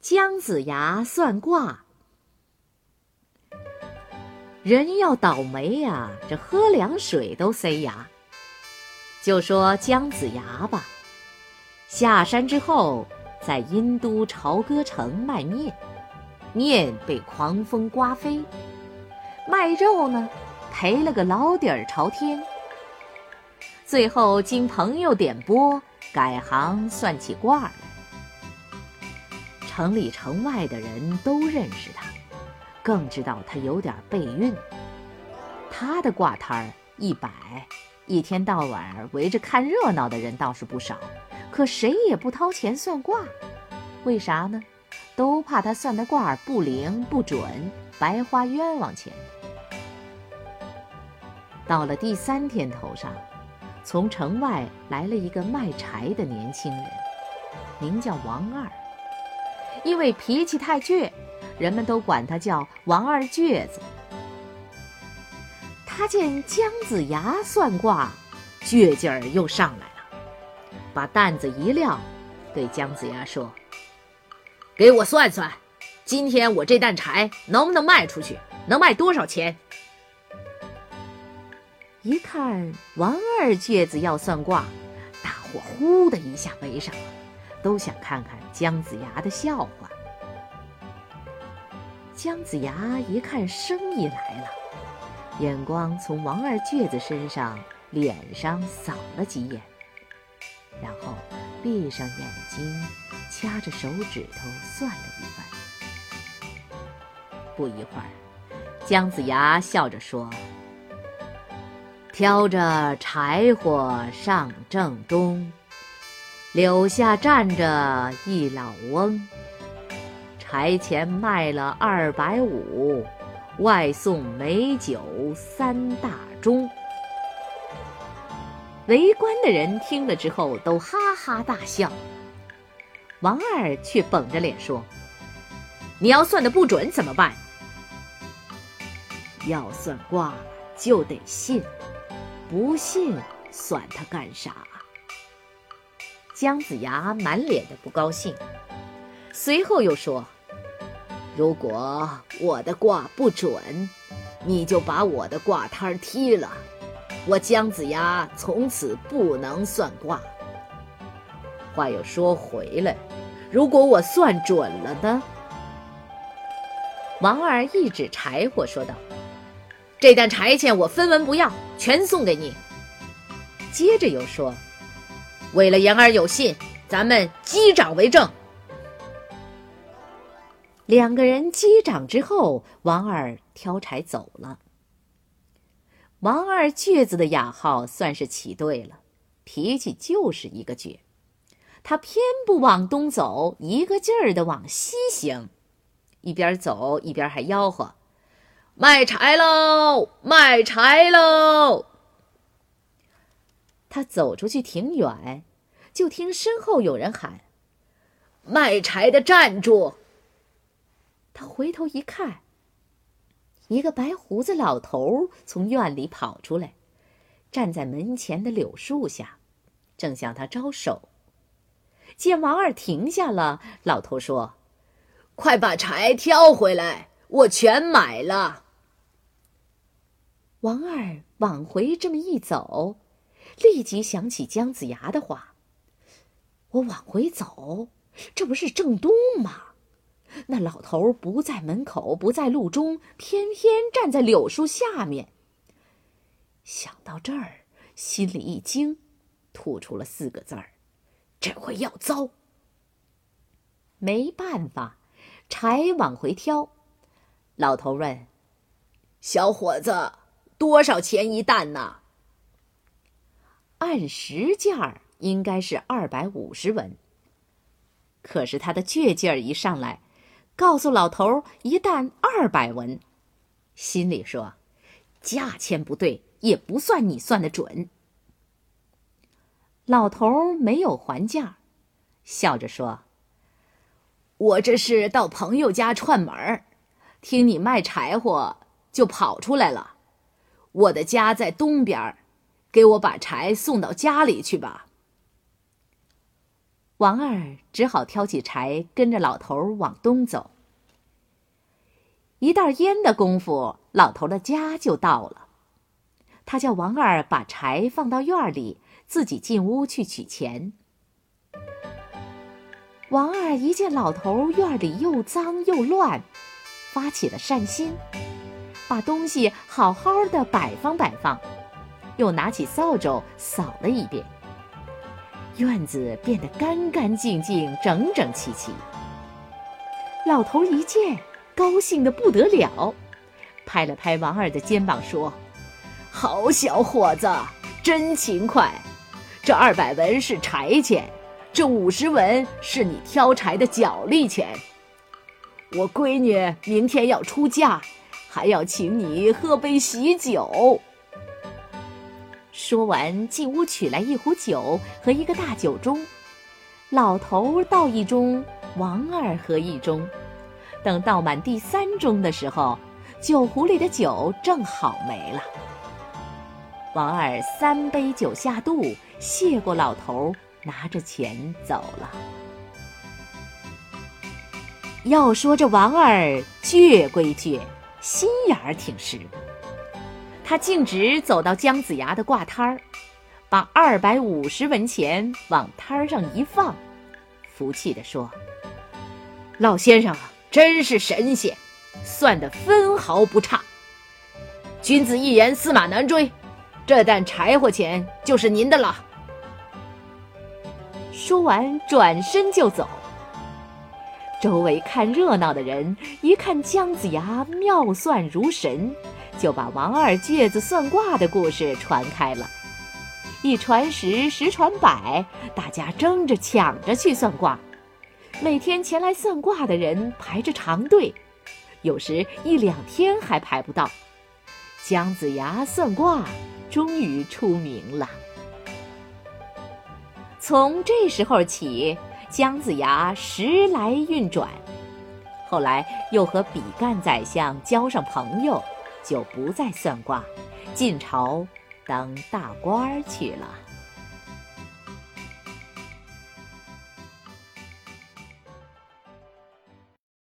姜子牙算卦。人要倒霉呀，这喝凉水都塞牙。就说姜子牙吧，下山之后，在殷都朝歌城卖面，面被狂风刮飞；卖肉呢，赔了个老底儿朝天。最后经朋友点拨，改行算起卦来。城里城外的人都认识他。更知道他有点背运。他的挂摊儿一摆，一天到晚围着看热闹的人倒是不少，可谁也不掏钱算卦，为啥呢？都怕他算的卦不灵不准，白花冤枉钱。到了第三天头上，从城外来了一个卖柴的年轻人，名叫王二，因为脾气太倔。人们都管他叫王二倔子。他见姜子牙算卦，倔劲儿又上来了，把担子一撂，对姜子牙说：“给我算算，今天我这担柴能不能卖出去？能卖多少钱？”一看王二倔子要算卦，大伙呼的一下围上了，都想看看姜子牙的笑话。姜子牙一看生意来了，眼光从王二倔子身上、脸上扫了几眼，然后闭上眼睛，掐着手指头算了一番。不一会儿，姜子牙笑着说：“挑着柴火上正东，柳下站着一老翁。”柴钱卖了二百五，外送美酒三大盅。围观的人听了之后都哈哈大笑。王二却绷着脸说：“你要算的不准怎么办？要算卦就得信，不信算它干啥？”姜子牙满脸的不高兴，随后又说。如果我的卦不准，你就把我的卦摊踢了，我姜子牙从此不能算卦。话又说回来，如果我算准了呢？王二一指柴火说道：“这担柴钱我分文不要，全送给你。”接着又说：“为了言而有信，咱们击掌为证。”两个人击掌之后，王二挑柴走了。王二倔子的雅号算是起对了，脾气就是一个倔，他偏不往东走，一个劲儿的往西行，一边走一边还吆喝：“卖柴喽，卖柴喽！”他走出去挺远，就听身后有人喊：“卖柴的站住！”他回头一看，一个白胡子老头从院里跑出来，站在门前的柳树下，正向他招手。见王二停下了，老头说：“快把柴挑回来，我全买了。”王二往回这么一走，立即想起姜子牙的话：“我往回走，这不是正东吗？”那老头不在门口，不在路中，偏偏站在柳树下面。想到这儿，心里一惊，吐出了四个字儿：“这回要糟。”没办法，柴往回挑。老头问：“小伙子，多少钱一担呢？”按实价应该是二百五十文。可是他的倔劲儿一上来。告诉老头一担二百文，心里说：“价钱不对，也不算你算的准。”老头没有还价，笑着说：“我这是到朋友家串门儿，听你卖柴火，就跑出来了。我的家在东边，给我把柴送到家里去吧。”王二只好挑起柴，跟着老头往东走。一袋烟的功夫，老头的家就到了。他叫王二把柴放到院里，自己进屋去取钱。王二一见老头院里又脏又乱，发起了善心，把东西好好的摆放摆放，又拿起扫帚扫了一遍，院子变得干干净净、整整齐齐。老头一见，高兴的不得了，拍了拍王二的肩膀说：“好小伙子，真勤快！这二百文是柴钱。”这五十文是你挑柴的脚力钱。我闺女明天要出嫁，还要请你喝杯喜酒。说完，进屋取来一壶酒和一个大酒盅，老头倒一盅，王二喝一盅。等倒满第三盅的时候，酒壶里的酒正好没了。王二三杯酒下肚，谢过老头。拿着钱走了。要说这王二倔归倔，心眼儿挺实。他径直走到姜子牙的挂摊儿，把二百五十文钱往摊儿上一放，服气地说：“老先生啊，真是神仙，算得分毫不差。君子一言，驷马难追，这担柴火钱就是您的了。”说完，转身就走。周围看热闹的人一看姜子牙妙算如神，就把王二倔子算卦的故事传开了。一传十，十传百，大家争着抢着去算卦。每天前来算卦的人排着长队，有时一两天还排不到。姜子牙算卦终于出名了。从这时候起，姜子牙时来运转，后来又和比干宰相交上朋友，就不再算卦，进朝当大官儿去了。